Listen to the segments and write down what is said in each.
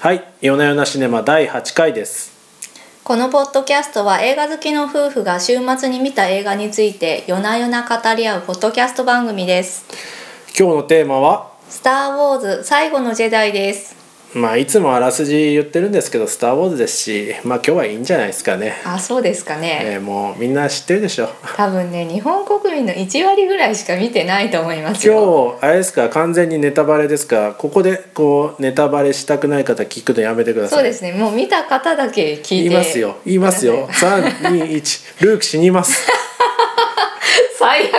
はい、夜な夜なシネマ第8回です。このポッドキャストは映画好きの夫婦が週末に見た映画について夜な夜な語り合うポッドキャスト番組です。今日のテーマは、スター・ウォーズ最後のジェダイです。まあいつもあらすじ言ってるんですけど、スターウォーズですし、まあ今日はいいんじゃないですかね。あ、そうですかね。えーもうみんな知ってるでしょ。多分ね、日本国民の1割ぐらいしか見てないと思います今よ。日あれですか完全にネタバレですか？ここでこうネタバレしたくない方聞くのやめてくださいそうですね。もう見た方だけ聞いて。言いますよ言いますよください。321 ルーク死にます最悪。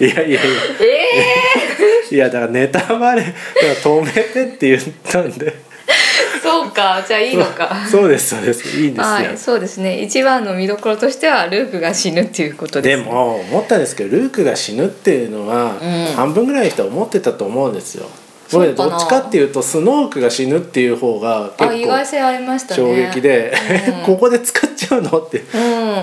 いやいやいやえいやだからネタバレだから止めてって言ったんでー、そうか。じゃあいいのか。そうですそうですいいんですよ、はい、そうですね。一番の見どころとしてはルークが死ぬっていうことで、ですも思ったんですけどルークが死ぬっていうのは、うん半分ぐらいの人は思ってたと思うんですよ。どっちかっていうとスノークが死ぬっていう方があ、意外結性ありましたね。構衝撃で、うん。ここで使っちゃうのって、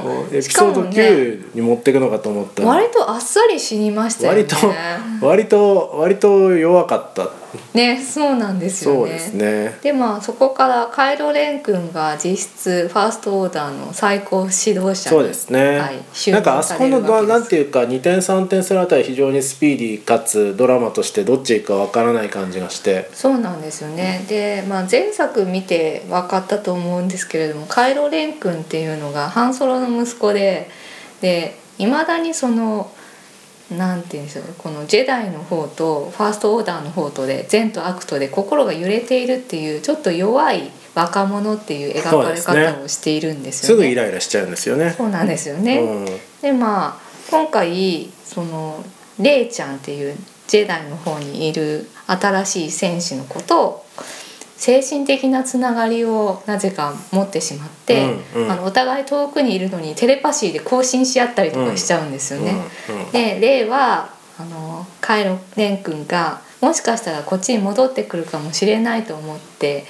もうエピソード9に持っていくのかと思った。ら、割とあっさり死にましたよね。割と割と割と弱かった ねそうなんですよね。ですね。でまあそこからカイロ・レン君が実質ファーストオーダーの最高指導者にそうですね、はい、就なんか任あそこのななんていうか2点3点するあたり非常にスピーディーかつドラマとしてどっち行くかわからない感じがして。そうなんですよね。で、まあ、前作見て分かったと思うんですけれどもカイロ・レン君っていうのがハンソロの息子ででいまだにそのなんて言うんでしょうこのジェダイの方とファーストオーダーの方とで善と悪とで心が揺れているっていうちょっと弱い若者っていう描かれ方をしているんですすよね。ぐイライラしちゃうんですよね。そうなんですよね。うんでまあ今回そのレイちゃんっていうジェダイの方にいる新しい戦士の子と精神的なつながりをなぜか持ってしまって、うんうんあのお互い遠くにいるのにテレパシーで交信し合ったりとかしちゃうんですよね。うんうんでレイはあのカイロ・レン君がもしかしたらこっちに戻ってくるかもしれないと思って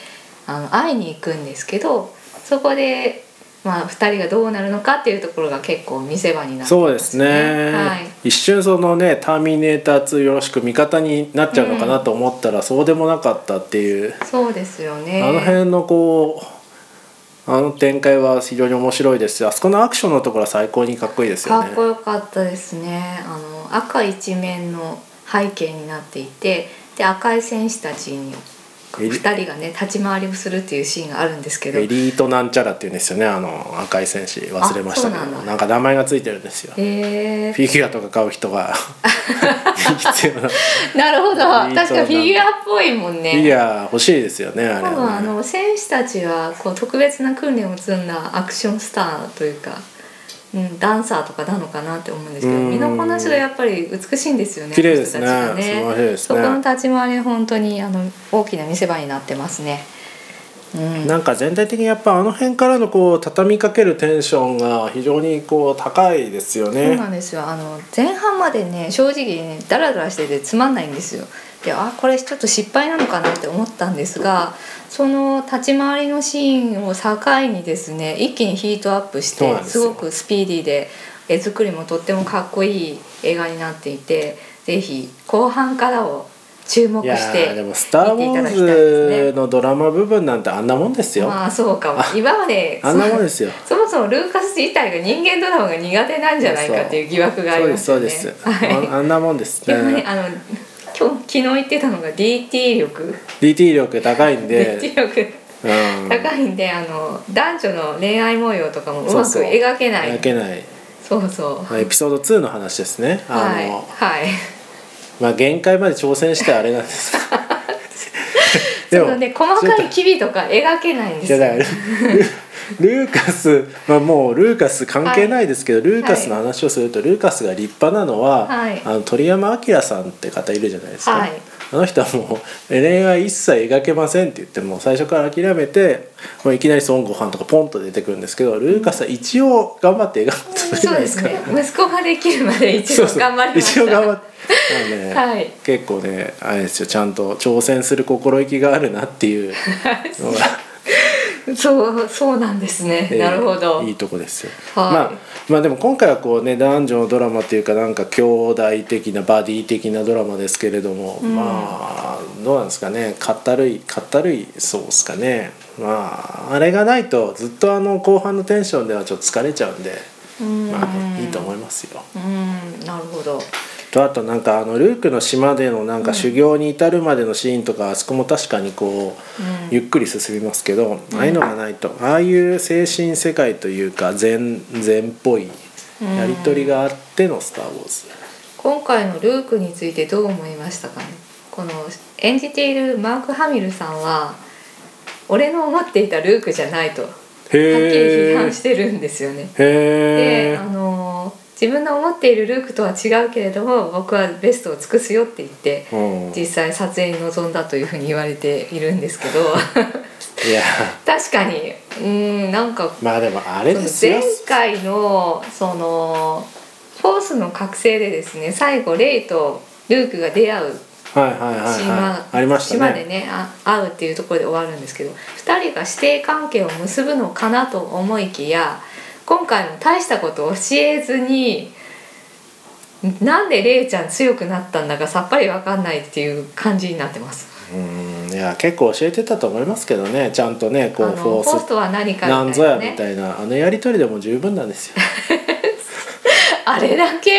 あの会いに行くんですけどそこで、まあ、2人がどうなるのかっていうところが結構見せ場になってそうですね、はい、一瞬そのね「ターミネーター2よろしく味方になっちゃうのかなと思ったら、そうでもなかったっていう、そうですよね。あの辺のこうあの展開は非常に面白いですしあそこのアクションのところは最高にかっこいいですよね。かっこよかったですね。あの赤一面の背景になっていてで赤い戦士たちに2人がね立ち回りをするっていうシーンがあるんですけど。エリートなんちゃらっていうんですよねあの赤い戦士忘れましたけど。なんか名前がついてるんですよ。へー。フィギュアとか買う人が。必要な。フなるほど。確かフィギュアっぽいもんね。ィギュア欲しいですよねあれ多分あの選手たちはこう特別な訓練を積んだアクションスターというか、うん、ダンサーとかなのかなって思うんですけどうん。身のこなしがやっぱり美しいんですよね綺麗ですね。あの人たちが素晴らしいですそねこの立ち回り本当にあの大きな見せ場になってますね。うん、なんか全体的にやっぱあの辺からのこう畳みかけるテンションが非常にこう高いですよそうねなんですよ。あの前半までね正直ねダラダラしててつまんないんですよであこれちょっと失敗なのかなって思ったんですがその立ち回りのシーンを境にですね一気にヒートアップしてすごくスピーディーで絵作りもとってもかっこいい映画になっていてぜひ後半からを注目してーでも「スター・ウォーズ」のドラマ部分なんてあんなもんですよ、まあそうかも。今まであんなもんですよ。そもそもルーカス自体が人間ドラマが苦手なんじゃないかっていう疑惑がありますよね。そうですそうです、はい。ああんなもんです。でもねねあの今日昨日言ってたのが DT 力。DT 力高いんで、DT 力。うん、高いんであの男女の恋愛模様とかもうまく描けない。描けない。そうそう。エピソード2の話ですね。あの、はいはい。まあ限界まで挑戦してあれなんです。そのね細かい機微とか描けないんですよ。だからルルーカス、まあ、もうルーカス関係ないですけど、ルーカスの話をすると、ルーカスが立派なのは、はい。あの鳥山明さんって方いるじゃないですか、はい。あの人はもう恋愛一切描けませんって言ってもう最初から諦めてもういきなり孫悟飯とかポンと出てくるんですけどルーカスは一応頑張って描くじゃないですか。ね。息子ができるまで一応頑張りました。一応頑張って。ね はい。結構ねあれですよ。ちゃんと挑戦する心意気があるなっていうのが そうそうなんですね、えーなるほど。いいとこですよ、はい。まあまあでも今回はこうね男女のドラマっていうかなんか兄弟的なバディ的なドラマですけれども、まあどうなんですかね。かったるいかったるいそうですかね。まああれがないとずっとあの後半のテンションではちょっと疲れちゃうんで、うん。まあいいと思いますよ。うん。なるほどとあとなんかあのルークの島でのなんか修行に至るまでのシーンとかあそこも確かにこううん。ゆっくり進みますけどああいうのがないとああいう精神世界というか禅禅っぽいやり取りがあっての「スター・ウォーズ」今回のルークについてどう思いましたかね？この演じているマーク・ハミルさんは俺の思っていたルークじゃないとはっきり批判してるんですよね。であの自分の思っているルークとは違うけれども僕はベストを尽くすよって言ってうん。実際撮影に臨んだというふうに言われているんですけど。いや。確かに。うんなんかまあでもあれですよ。前回のそのフォースの覚醒でですね最後レイとルークが出会うはいはいはいはい。島,、島でねねあ会うっていうところで終わるんですけど2人が師弟関係を結ぶのかなと思いきや今回も大したことを教えずになんでレイちゃん強くなったんだかさっぱり分かんないっていう感じになってます。うんいや結構教えてたと思いますけどねちゃんとねこうフォースとは何かなんぞやみねたいなあのやり取りでも十分なんですよ あれだけ？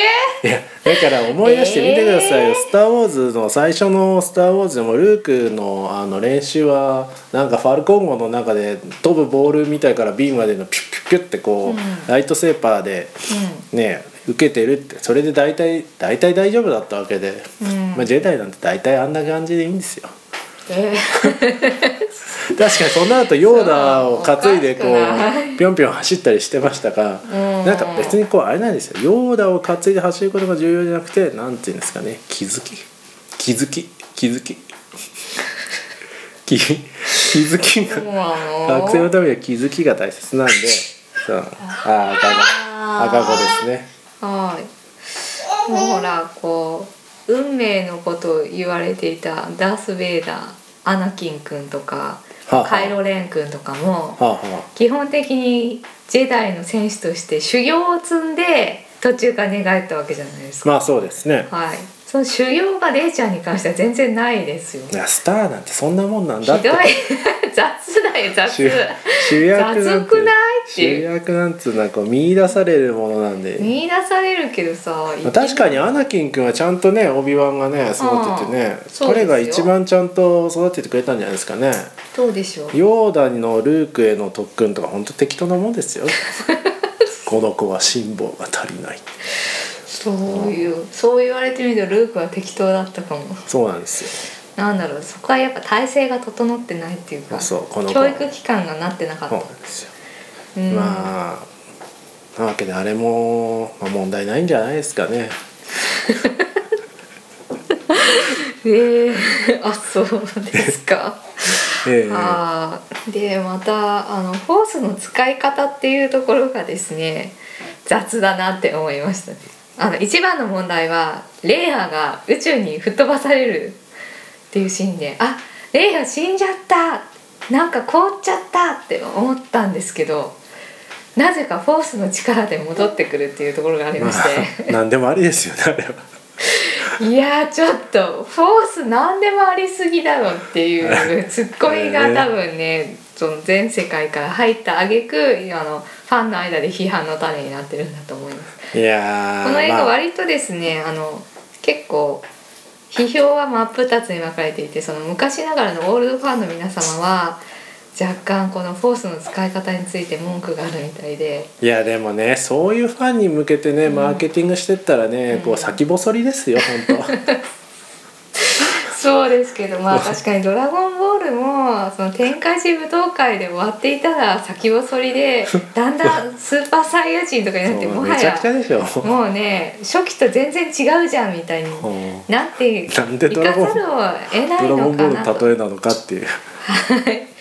いやだから思い出してみてくださいよ「えー。スター・ウォーズ」の最初の「スター・ウォーズ」でもルークのあの練習はなんかファルコン号の中で飛ぶボールみたいからビンまでのピュッピュッピュッってこう、うん。ライトセーパーでね受けてるって。それで大体大体大丈夫だったわけで、うん。まあ、ジェダイなんて大体あんな感じでいいんですよ。え 確かにそんな後ヨーダを担いでこそうぴょんぴょん走ったりしてましたからうん。なんか別にこうあれなんですよ。ヨーダを担いで走ることが重要じゃなくてなんていうんですかね。気づき。気づき。気づき。気気づきが学生のためには気づきが大切なんで。そう。ああ赤子。赤子ですね。はい。もうほらこう運命のことを言われていたダース・ベイダーアナキン君とか、はあはあカイロ・レン君とかもはあは基本的にジェダイの戦士として修行を積んで途中から寝返ったわけじゃないですか。あまあそうですねはい。その修行がレイちゃんに関しては全然ないですよ。いやスターなんてそんなもんなんひだってどい 雑だよ雑。主主役雑くない？主役なんつうのはこう見出されるものなんで。見出されるけどさ。まあ確かにアナキン君はちゃんとねオビワンがね育ててね彼が一番ちゃんと育ててくれたんじゃないですかね。どうでしょう。ヨーダのルークへの特訓とか本当適当なもんですよ。この子は辛抱が足りない。そういうそう言われてみるとルークは適当だったかも。そうなんですよ。なんだろうそこはやっぱ体制が整ってないっていうかそうこの子教育機関がなってなかっそうたなんですよ、うん。まあなわけであれも、まあ、問題ないんじゃないですかね。えー、あそうですか。ええ。あーでまたあのフォースの使い方っていうところがですね雑だなって思いましたね。あの一番の問題はレイヤが宇宙に吹っ飛ばされるっていうシーンであレイヤ死んじゃった。なんか凍っちゃったって思ったんですけどなぜかフォースの力で戻ってくるっていうところがありましまて、あ 何でもありですよねあれは。いやーちょっとフォース何でもありすぎだろっていうツッコミが多分ねその全世界から入った挙句あのファンの間で批判の種になってるんだと思います。いやーこの映画まあ。割とですねあの結構批評は真っ二つに分かれていてその昔ながらのオールドファンの皆様は若干このフォースの使い方について文句があるみたいで。いやでもねそういうファンに向けてねマーケティングしてったらね、こう先細りですよ本そうですけどまあ確かに「ドラゴンボール」もその天下一武道会で終わっていたら先細りで だんだんスーパーサイヤ人とかに当なってもはやもうね初期と全然違うじゃんみたいにうん。なっていかざるをでドラゴン得ないのンボールかなとの例えなのかっていう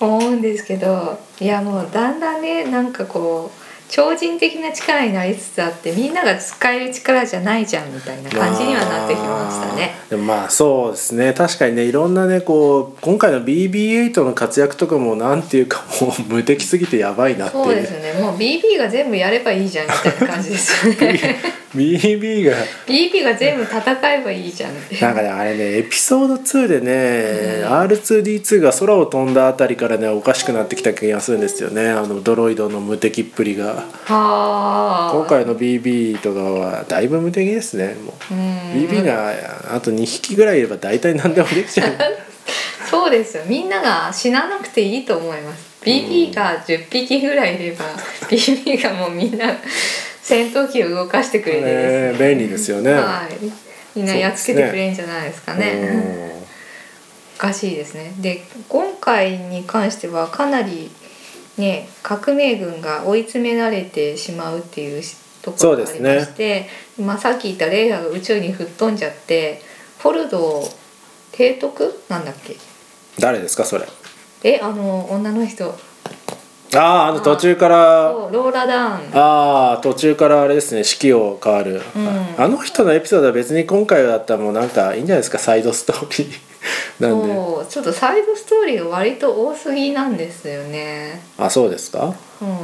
思うんですけどいやもうだんだんねなんかこう超人的な力になりつつあってみんなが使える力じゃないじゃんみたいな感じにはなってきましたね。まあでもまあそうですね確かにねいろんなねこう今回の BB8 の活躍とかもなんていうかもう無敵すぎてやばいなっていうそうですねもう BB が全部やればいいじゃんみたいな感じですよね。BB が。BB が全部戦えばいいじゃん。ってなんかねあれねエピソード2でね、R2D2 が空を飛んだあたりからねおかしくなってきた気がするんですよね。あのドロイドの無敵っぷりが。はあ。今回の BB とかはだいぶ無敵ですねもう、うん。BB があと2匹ぐらいいれば大体何でもできちゃう。そうですよ。みんなが死ななくていいと思います。BB が10匹ぐらいいれば BB がもうみんな戦闘機を動かしてくれてですね。便利ですよね、はい。みんなやっつけてくれるんじゃないですかね。うん おかしいですね。で今回に関してはかなりね革命軍が追い詰められてしまうっていうところがありまして、まあ、さっき言ったレイヤーが宇宙に吹っ飛んじゃってフォルドを提督？なんだっけ？誰ですかそれ。えあの女の人あああの途中から。ローラ・ダーン。ああ途中からあれですね式を変わる、ん。あの人のエピソードは別に今回だったらもうなんかいいんじゃないですか？サイドストーリー。なんで。ちょっとサイドストーリーが割と多すぎなんですよね。あそうですか？うん。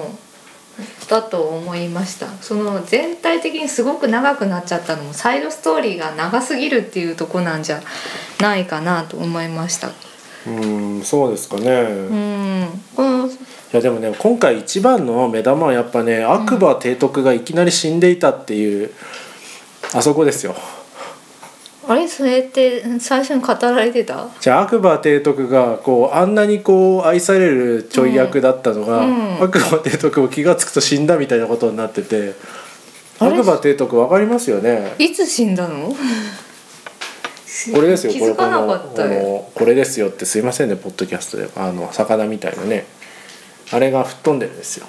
だと思いました。その全体的にすごく長くなっちゃったのもサイドストーリーが長すぎるっていうとこなんじゃないかなと思いました。うんそうですかね、いうんこのやでもね今回一番の目玉はやっぱね悪魔提督がいきなり死んでいたっていう、あそこですよ。あれそれって最初に語られてた？じゃあ悪魔提督がこうあんなにこう愛されるちょい役だったのが、うん。うん悪魔提督も気が付くと死んだみたいなことになってて悪魔提督わかりますよね？いつ死んだの？これですよこれこよのこれですよってすいませんねポッドキャストで。あの魚みたいなねあれが吹っ飛んでるんですよ。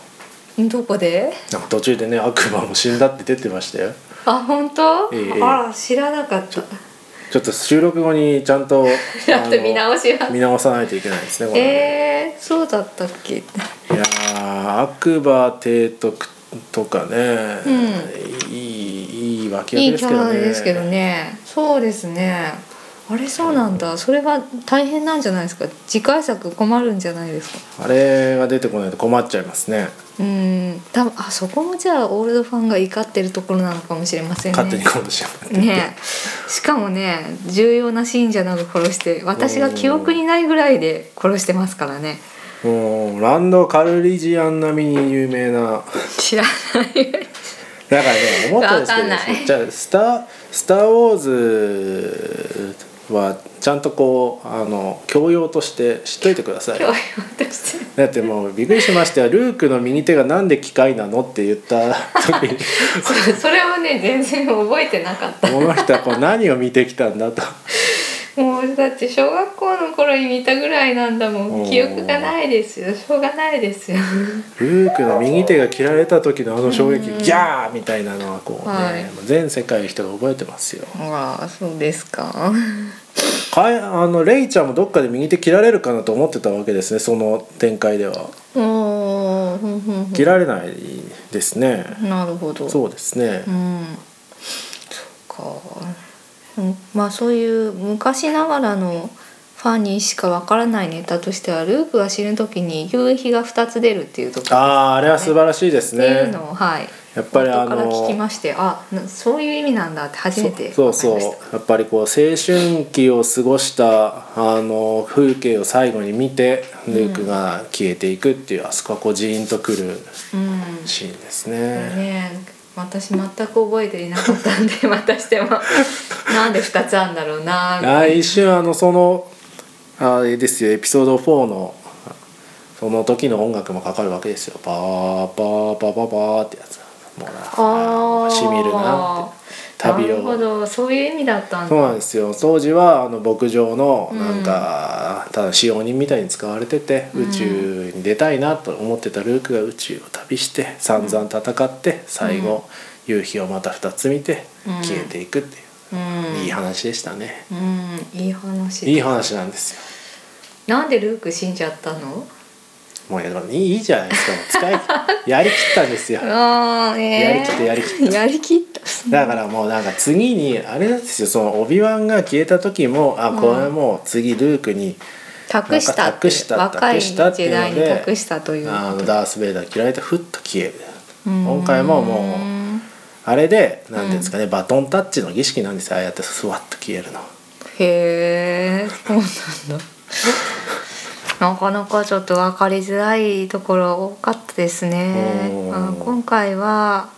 どこで？なんか途中でね悪魔も死んだって出てましたよ。あ本当、ええあら知らなかった。ちょっと収録後にちゃんとちゃんと見あ直しは？の見直さないといけないですねこれね。えー、そうだったっけ？いやー悪魔提督とかね、いいいい脇いいキャ役ですけどね。ラですけどね。そうですねあれそうなんだ。それは大変なんじゃないですか。次回作困るんじゃないですか。あれが出てこないと困っちゃいますね。うん。多分あそこもじゃあオールドファンが怒ってるところなのかもしれませんね。勝手に殺しちゃうねしかもね重要な信者など殺して私が記憶にないぐらいで殺してますからね。もうランド・カルリジアン並みに有名な。知らない。だからね思ったんですけどわかんない。じゃあスター「スター・ウォーズ」はちゃんとこうあの教養として知っといてください。教養として。だってもうびっくりしましたよルークの右手がなんで機械なのって言った時に そそれはね全然覚えてなかった。この人はこう何を見てきたんだともうだって小学校の頃に見たぐらいなんだもん。記憶がないですよ。しょうがないですよ。ルークの右手が切られた時のあの衝撃ギャーみたいなのはこうね、はい。全世界の人が覚えてますよ。ああそうですか。かいあのレイちゃんもどっかで右手切られるかなと思ってたわけですねその展開では。切られないですね、なるほど。そうですね、うん。そっか、うん、まあそういう昔ながらのファンにしかわからないネタとしてはルークが死ぬ時に夕日が2つ出るっていうところ。あああれは素晴らしいですっていうねのをはい。やっぱりあ後から聞きのましてあなそういう意味なんだって初めてそうそうやっぱりこう青春期を過ごしたあの風景を最後に見てルークが消えていくっていう、あそこはこうジーンとくるうん。シーンですね。ね。私全く覚えていなかったんで またしてもなんで2つあんだろうなああ一瞬あのそのあれですよエピソード4のその時の音楽もかかるわけですよ。パーパーパーパーパーってやつ。もうなあしみるなって旅なるほを。ど。そういう意味だったんだ。そうなんですよ。当時はあの牧場のなんか、ただ使用人みたいに使われてて宇宙に出たいなと思ってたルークが宇宙を旅して散々戦って最後、夕日をまた2つ見てうん。消えていくっていう、うん。いい話でしたね。うん。いい話いい話なんですよ。なんでルーク死んじゃったの？もういやいいじゃないですか。使いやりきったんですよ。えやりきってやりきった。やりきっただからもうなんか次にあれなんですよそのオビワンが消えた時もあこれもう次ルークに託したって託した若い時代に託したという。あのダース・ベイダー切られてふっと消えるうん。今回ももあれで何ていうんですかね、バトンタッチの儀式なんですよああやってスワッと消えるの。へえそうなんだ。なかなかちょっと分かりづらいところ多かったですね。今回は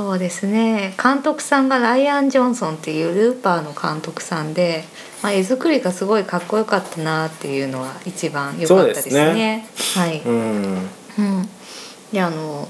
そうですね。監督さんがライアン・ジョンソンっていうルーパーの監督さんで、まあ、絵作りがすごいかっこよかったなっていうのは一番良かったですそうね。はい、うん。うん、であの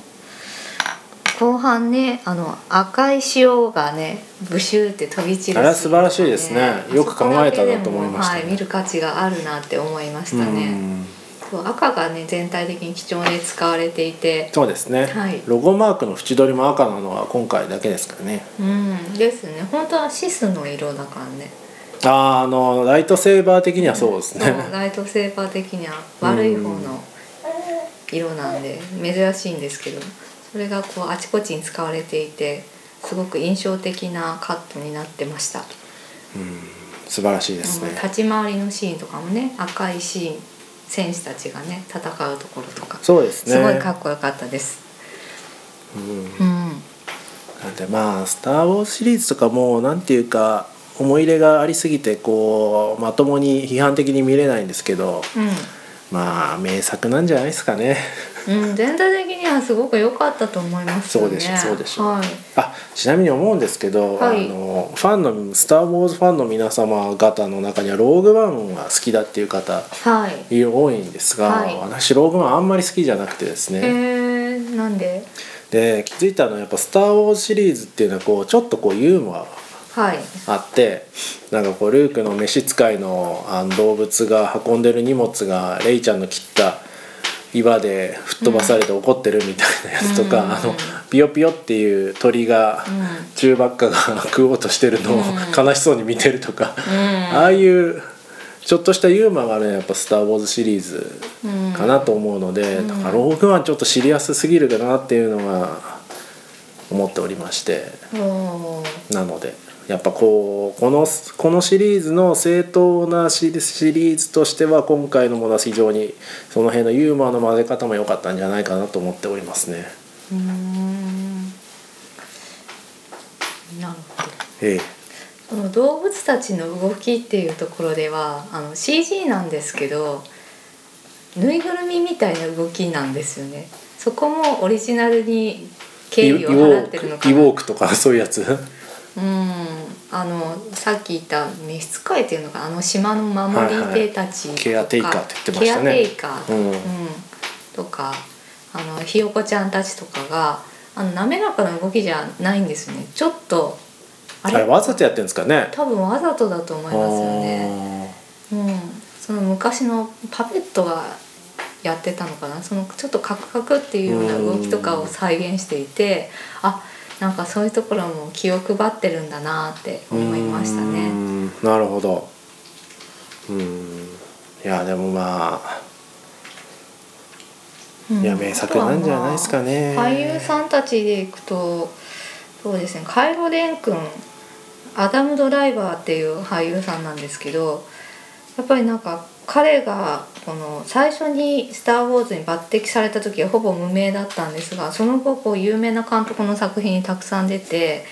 後半ねあの赤い潮がねブシューって飛び散るあれは素晴らしいですね。よく考えたなと思いましたね。はい、見る価値があるなって思いましたうね。う赤がね全体的に貴重で使われていて、そうですね、はい。ロゴマークの縁取りも赤なのは今回だけですからね。うんですね。本当はシスの色だからね。あーあのライトセーバー的にはそうですね、そうライトセーバー的には悪い方の色なんで珍しいんですけど、それがこうあちこちに使われていて、すごく印象的なカットになってました。素晴らしいですね。立ち回りのシーンとかもね赤いシーン選手たちがね戦うところとかそうですね。すごいかっこよかったです。うん。うん、なんでまあ「スター・ウォーズ」シリーズとかもなんていうか思い入れがありすぎてこうまともに批判的に見れないんですけどまあ名作なんじゃないですかねうん、うん、全体的にはすごく良かったと思いますよね。そうでしょそうでしょはい。あちなみに思うんですけど、はいあのファンの「スター・ウォーズ」ファンの皆様方の中にはローグ・ワンが好きだっていう方はい。多いんですが、はい私ローグ・ワンあんまり好きじゃなくてですえね、ー、なんで？で気づいたのはやっぱ「スター・ウォーズ」シリーズっていうのはこうちょっとこうユーモアはい。あってなんかこうルークの召使いのあの動物が運んでる荷物がレイちゃんの切った岩で吹っ飛ばされて怒ってるみたいなやつとか、うんあのピヨピヨっていう鳥がう中ばっかが食おうとしてるのをうん悲しそうに見てるとか、ん。ああいうちょっとしたユーモアがねやっぱ「スター・ウォーズ」シリーズうん。かなと思うので、うんだからローグワンちょっと知りやすすぎるかなっていうのが思っておりまして。なのでやっぱこうこのこのシリーズの正当なシリシリーズとしては今回のものは非常にその辺のユーモアの混ぜ方も良かったんじゃないかなと思っておりますね。うーん。なるほど。ええ、その動物たちの動きっていうところではあの CG なんですけどぬいぐるみみたいな動きなんですよねそこもオリジナルに敬意を払ってるのかイなボークとかそういうやつ？うん。あのさっき言った召使いっていうのがあの島の守り手たちとか、ケアテイカーって言ってましたね。ケアテイカー、うん。とかあのひよこちゃんたちとかがあの滑らかな動きじゃないんですよね。ちょっとああれわざとやってるんですかね。多分わざとだと思いますよね。うん、その昔のパペットがやってたのかな？そのちょっとカクカクっていうような動きとかを再現していてあなんかそういうところも気を配ってるんだなって思いましたうね。んなるほど。うん。いやでもまあうん。いや名作なんじゃないですかね。まあ俳優さんたちでいくとそうですね。カイロ・レン君アダム・ドライバーっていう俳優さんなんですけどやっぱりなんか彼がこの最初に「スター・ウォーズ」に抜擢された時はほぼ無名だったんですがその後こう有名な監督の作品にたくさん出て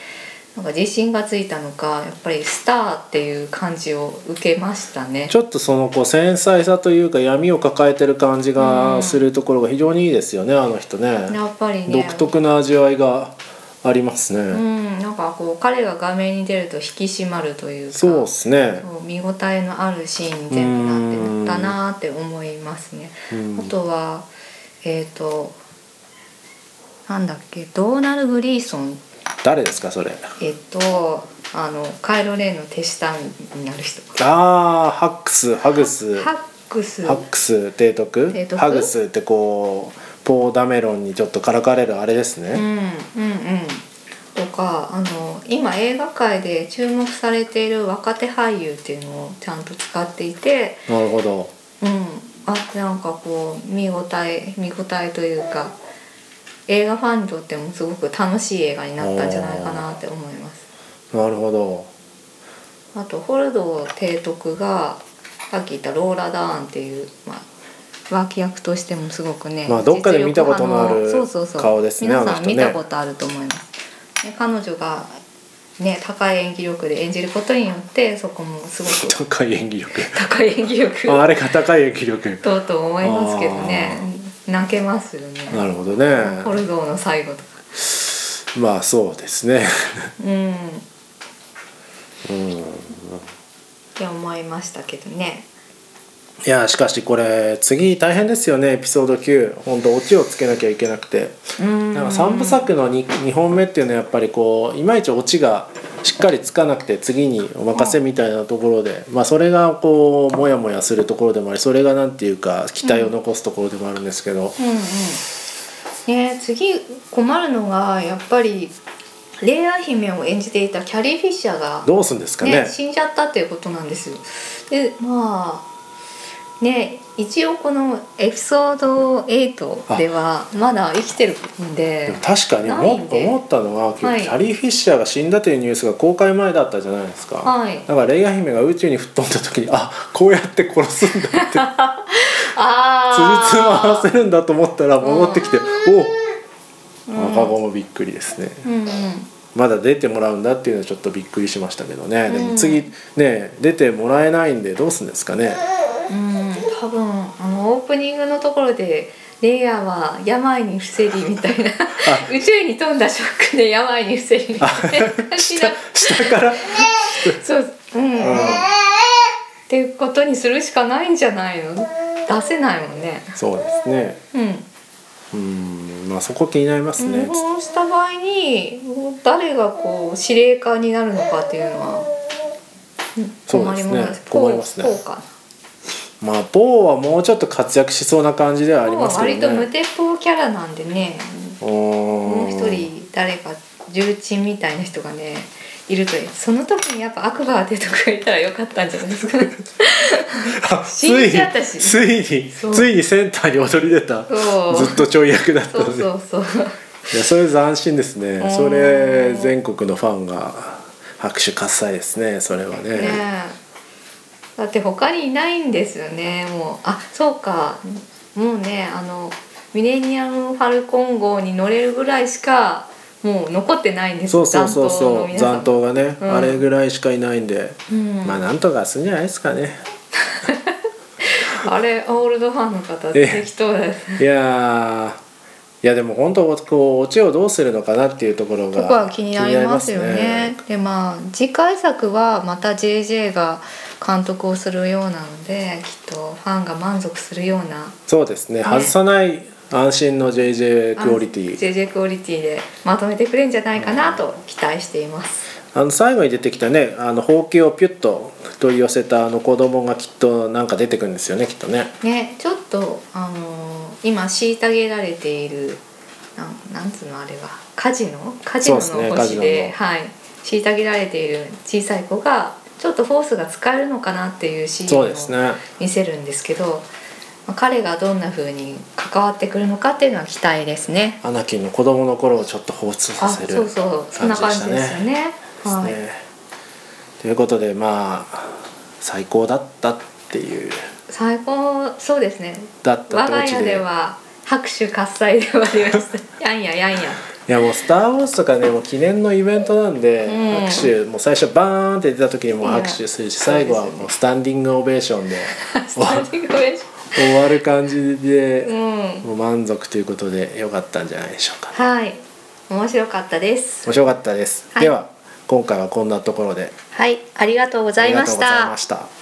なんか自信がついたのかやっぱりスターっていう感じを受けましたね。ちょっとそのこう繊細さというか闇を抱えてる感じがするところが非常にいいですよね、あの人ね。やっぱりね独特な味わいがありますね、うん、なんかこう彼が画面に出ると引き締まるというかそうですね。見応えのあるシーンに全部なってたなって思いますね。うん。あとはえっ、となんだっけドーナル・グリーソン。誰ですかそれ？えっとあのカイロ・レンの手下になる人ああハックスハグス。ハックス。ハックス提督？ハグスってこうポーダメロンにちょっとからかれるあれですね、うんうんうん。とかあの今映画界で注目されている若手俳優っていうのをちゃんと使っていてなるほど。うん、あなんかこう見応え見応えというか映画ファンにとってもすごく楽しい映画になったんじゃないかなって思います。なるほど。あとホルドー提督がさっき言ったローラ・ダーンっていう、まあ、脇役としてもすごくね、まあどっかで見たことのある実力派のそうそうそう顔ですね皆さん見たことあると思います。彼女がね高い演技力で演じることによってそこもすごく 高い演技力。高い演技力ああれが高い演技力。とうとう思いますけどね。泣けますよね。なるほどね。コルドーの最後とか。まあそうですね。うん。っうん。て思いましたけどねいやしかしこれ次大変ですよね。エピソード9本当オチをつけなきゃいけなくて。うん。なんか3部作の 2, 2本目っていうのはやっぱりこういまいちオチがしっかりつかなくて次にお任せみたいなところで、まあ、それがこうモヤモヤするところでもありそれがなんていうか期待を残すところでもあるんですけど、うんうん。ね次困るのがやっぱりレイア姫を演じていたキャリー・フィッシャーがどうすんですかね。ね、死んじゃったっていうことなんですよ。でまあね一応このエピソード8ではまだ生きてるんで。確かに思思ったのは、キはい。ャリー・フィッシャーが死んだというニュースが公開前だったじゃないですか、はい。だからレイヤ姫が宇宙に吹っ飛んだ時にあこうやって殺すんだってつじつま合わあせるんだと思ったら戻ってきておうん。赤子もびっくりですね、うんうん。まだ出てもらうんだっていうのはちょっとびっくりしましたけどね、でうん。も次ね出てもらえないんでどうするんですかね。うん多分あのオープニングのところでレイヤーは病に伏せりみたいな。宇宙に飛んだショックで病に伏せりみたいな感じ下の下から？そううん、っていうことにするしかないんじゃないの？出せないもんね。そうですね。うん。うん。まあそこ気になりますね、そうした場合に誰がこう司令官になるのかっていうのはうん困りそうですね。ます。困りますねまあポーはもうちょっと活躍しそうな感じではありますけどね。割と無鉄砲キャラなんでね。ももう一人誰か重鎮みたいな人がねいるとその時にやっぱアクバてとかいたらよかったんじゃないですか。ついついにそう。ついにセンターに躍り出た。そう。ずっとちょい役だったそうのでそうそう。いやそれ斬新ですね。うんそれ全国のファンが拍手喝采ですねそれはね。ねえだって他にいないんですよね。もうあそうか。もうねあのミレニアム・ファルコン号に乗れるぐらいしかもう残ってないんですそうそうそうそう。残党がね、うん。あれぐらいしかいないんで、うん。まあなんとかするんじゃないですかね。あれオールドファンの方え適当だですいやー。いやでも本当こうオチをどうするのかなっていうところがここは気になりますよね。気になりでまあ次回作はまた JJ が監督をするようなのできっとファンが満足するような。そうですね。ね。外さない安心の JJ クオリティ。JJ クオリティでまとめてくれるんじゃないかなと期待しています。あの最後に出てきたねあのほうきをピュッと取り寄せたあの子供がきっとなんか出てくるんですよねきっとね。ねちょっとあのー今虐げられているなんなんつうのあれはカジノ？カジノのそうですねはい。虐げられている小さい子がちょっとフォースが使えるのかなっていうシーンをそうですね。見せるんですけど、まあ彼がどんな風に関わってくるのかっていうのは期待ですね。アナキンの子供の頃をちょっと彷彿あさせるそうそう。そんな感じですよね。はい。ということでまあ最高だったっていう。最高そうですね。だった我が家では拍手喝采で終わりました。やんややんやいやもう「スター・ウォーズ」とかねもう記念のイベントなんで、うん。拍手もう最初バーンって出た時にもう拍手するし最後はもうスタンディングオベーションで。スタンディングオベーシ終わる感じで、うん。もう満足ということでよかったんじゃないでしょうか。はい。面白かったです。面白かったです、はい。では今回はこんなところで。はい。ありがとうございました